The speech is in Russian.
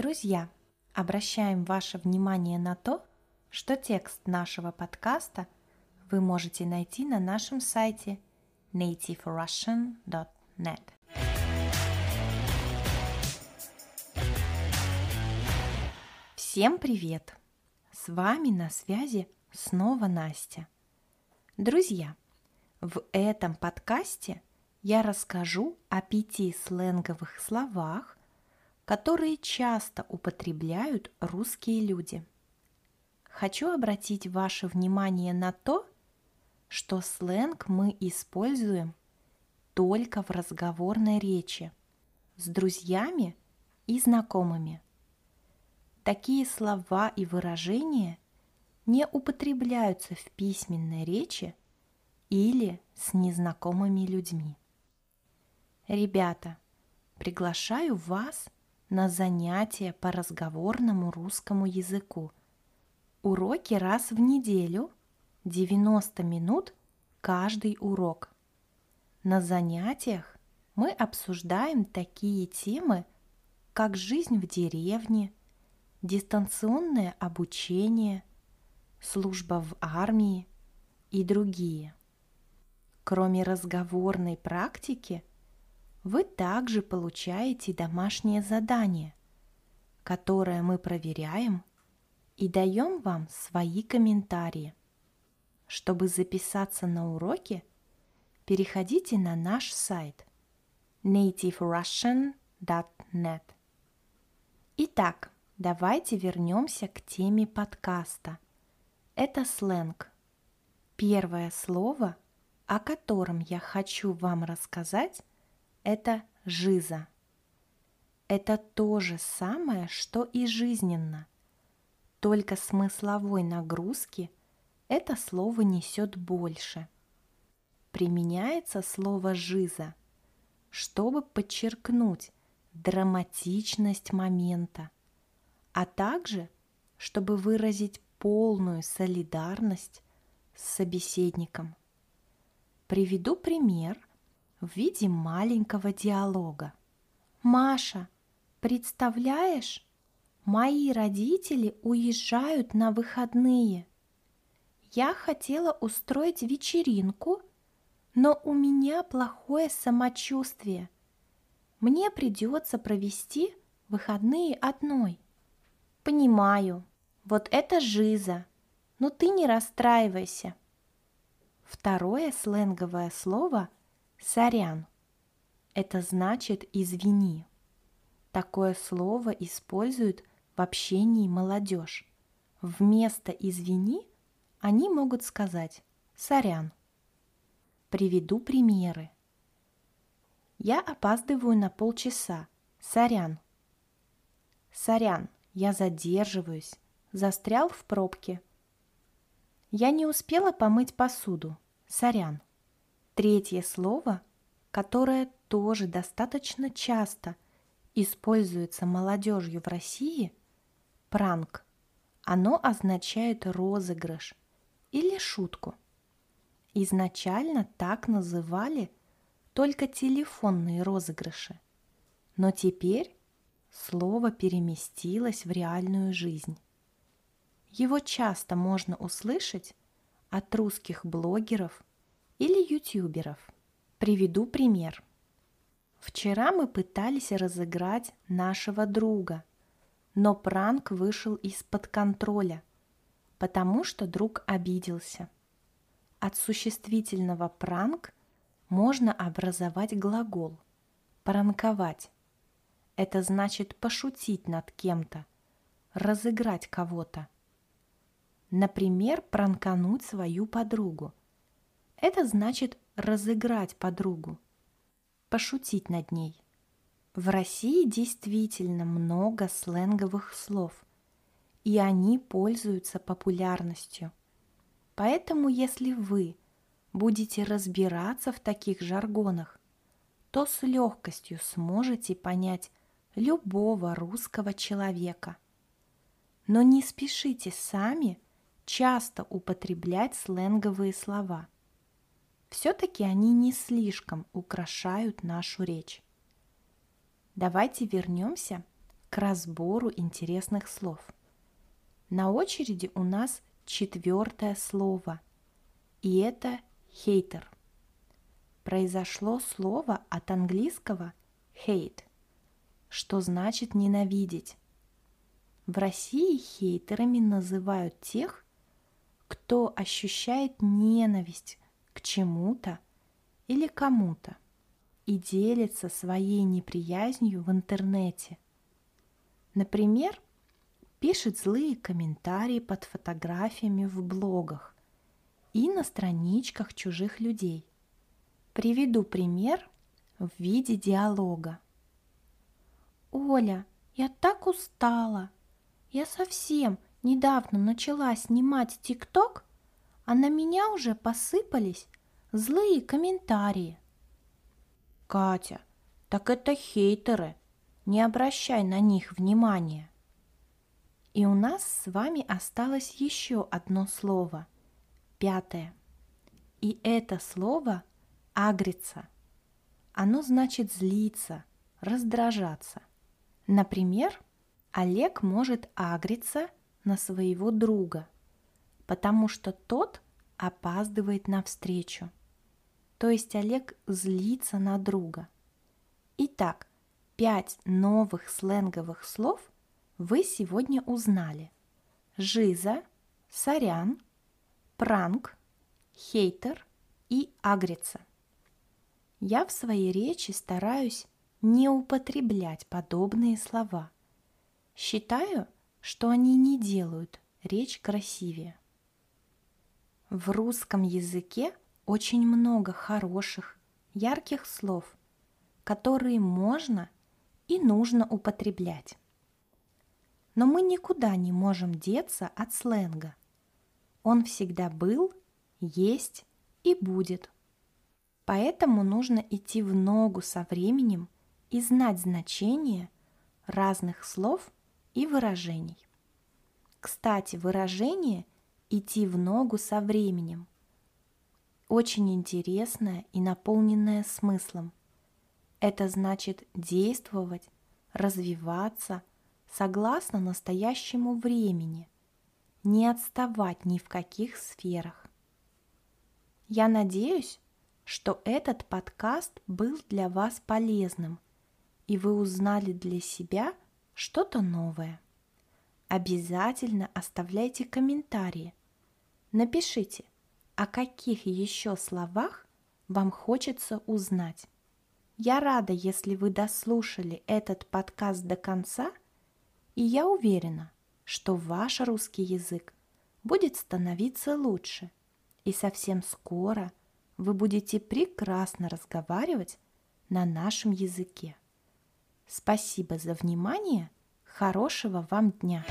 Друзья, обращаем ваше внимание на то, что текст нашего подкаста вы можете найти на нашем сайте nativerussian.net. Всем привет! С вами на связи снова Настя. Друзья, в этом подкасте я расскажу о пяти сленговых словах, которые часто употребляют русские люди. Хочу обратить ваше внимание на то, что сленг мы используем только в разговорной речи с друзьями и знакомыми. Такие слова и выражения не употребляются в письменной речи или с незнакомыми людьми. Ребята, приглашаю вас – на занятия по разговорному русскому языку. Уроки раз в неделю, 90 минут каждый урок. На занятиях мы обсуждаем такие темы, как жизнь в деревне, дистанционное обучение, служба в армии и другие. Кроме разговорной практики – вы также получаете домашнее задание, которое мы проверяем и даем вам свои комментарии. Чтобы записаться на уроки, переходите на наш сайт nativerussian.net. Итак, давайте вернемся к теме подкаста. Это сленг. Первое слово, о котором я хочу вам рассказать, это жиза. Это то же самое, что и жизненно. Только смысловой нагрузки это слово несет больше. Применяется слово «жиза», чтобы подчеркнуть драматичность момента, а также чтобы выразить полную солидарность с собеседником. Приведу пример – в виде маленького диалога. «Маша, представляешь, мои родители уезжают на выходные. Я хотела устроить вечеринку, но у меня плохое самочувствие. Мне придется провести выходные одной. Понимаю, вот это жиза, но ты не расстраивайся. Второе сленговое слово – Сорян. Это значит «извини». Такое слово используют в общении молодежь. Вместо «извини» они могут сказать «сорян». Приведу примеры. Я опаздываю на полчаса. Сорян. Сорян, я задерживаюсь. Застрял в пробке. Я не успела помыть посуду. Сорян. Третье слово, которое тоже достаточно часто используется молодежью в России – пранк. Оно означает розыгрыш или шутку. Изначально так называли только телефонные розыгрыши, но теперь слово переместилось в реальную жизнь. Его часто можно услышать от русских блогеров – или ютуберов. Приведу пример. Вчера мы пытались разыграть нашего друга, но пранк вышел из-под контроля, потому что друг обиделся. От существительного пранк можно образовать глагол пранковать. Это значит пошутить над кем-то, разыграть кого-то. Например, пранкануть свою подругу – это значит разыграть подругу, пошутить над ней. В России действительно много сленговых слов, и они пользуются популярностью. Поэтому если вы будете разбираться в таких жаргонах, то с легкостью сможете понять любого русского человека. Но не спешите сами часто употреблять сленговые слова – все-таки они не слишком украшают нашу речь. Давайте вернемся к разбору интересных слов. На очереди у нас четвертое слово, и это хейтер. Произошло слово от английского hate, что значит ненавидеть. В России хейтерами называют тех, кто ощущает ненависть к чему-то или кому-то и делится своей неприязнью в интернете. Например, пишет злые комментарии под фотографиями в блогах и на страничках чужих людей. Приведу пример в виде диалога. «Оля, я так устала!» Я совсем недавно начала снимать ТикТок, а на меня уже посыпались злые комментарии. Катя, так это хейтеры, не обращай на них внимания. И у нас с вами осталось еще одно слово, пятое. И это слово агриться. Оно значит злиться, раздражаться. Например, Олег может агриться на своего друга, потому что тот опаздывает на встречу. То есть Олег злится на друга. Итак, пять новых сленговых слов вы сегодня узнали. Жиза, сорян, пранк, хейтер и агриться. Я в своей речи стараюсь не употреблять подобные слова – Считаю, что они не делают речь красивее. В русском языке очень много хороших, ярких слов, которые можно и нужно употреблять. Но мы никуда не можем деться от сленга. Он всегда был, есть и будет. Поэтому нужно идти в ногу со временем и знать значение разных слов – и выражений. Кстати, выражение «идти в ногу со временем» очень интересное и наполненное смыслом. Это значит действовать, развиваться согласно настоящему времени, не отставать ни в каких сферах. Я надеюсь, что этот подкаст был для вас полезным, и вы узнали для себя – что-то новое. Обязательно оставляйте комментарии. Напишите, о каких еще словах вам хочется узнать. Я рада, если вы дослушали этот подкаст до конца, и я уверена, что ваш русский язык будет становиться лучше, и совсем скоро вы будете прекрасно разговаривать на нашем языке. Спасибо за внимание. Хорошего вам дня!